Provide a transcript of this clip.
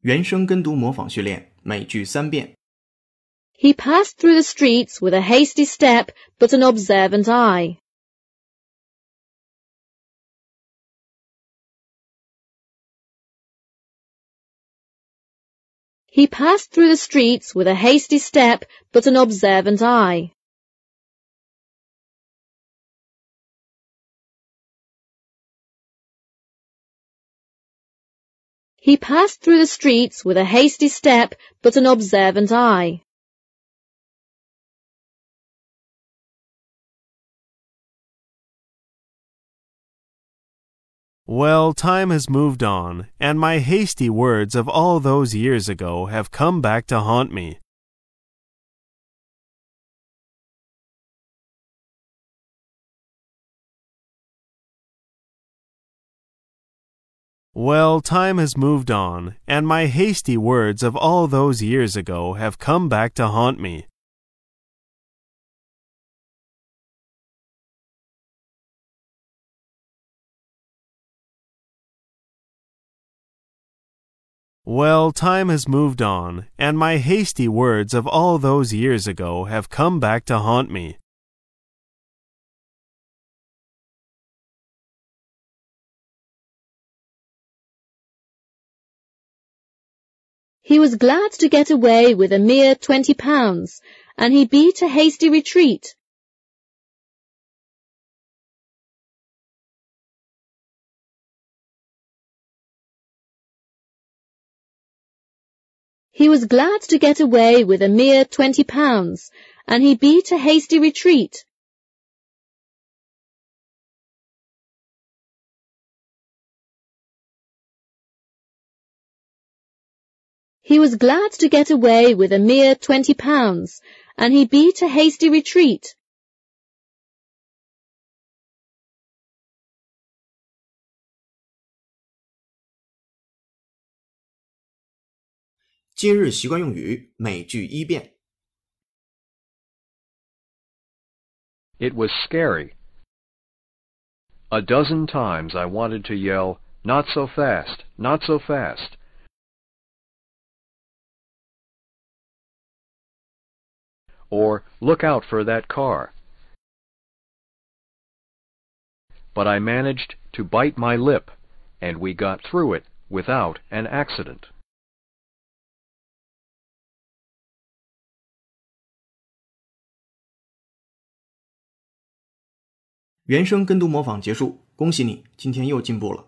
原声跟读模仿训练，每句三遍。 He passed through the streets with a hasty step but an observant eye. He passed through the streets with a hasty step but an observant eye. He passed through the streets with a hasty step but an observant eye. Well, time has moved on, and my hasty words of all those years ago have come back to haunt me. Well, time has moved on, and my hasty words of all those years ago have come back to haunt me. Well, time has moved on, and my hasty words of all those years ago have come back to haunt me. He was glad to get away with a mere twenty pounds, and he beat a hasty retreat. He was glad to get away with a mere twenty pounds, and he beat a hasty retreat. He was glad to get away with a mere twenty pounds, and he beat a hasty retreat. 今日习惯用语，每句一遍。 It was scary. A dozen times I wanted to yell, Not so fast, not so fast. Or, Look out for that car. But I managed to bite my lip, and we got through it without an accident. 原声跟读模仿结束，恭喜你，今天又进步了。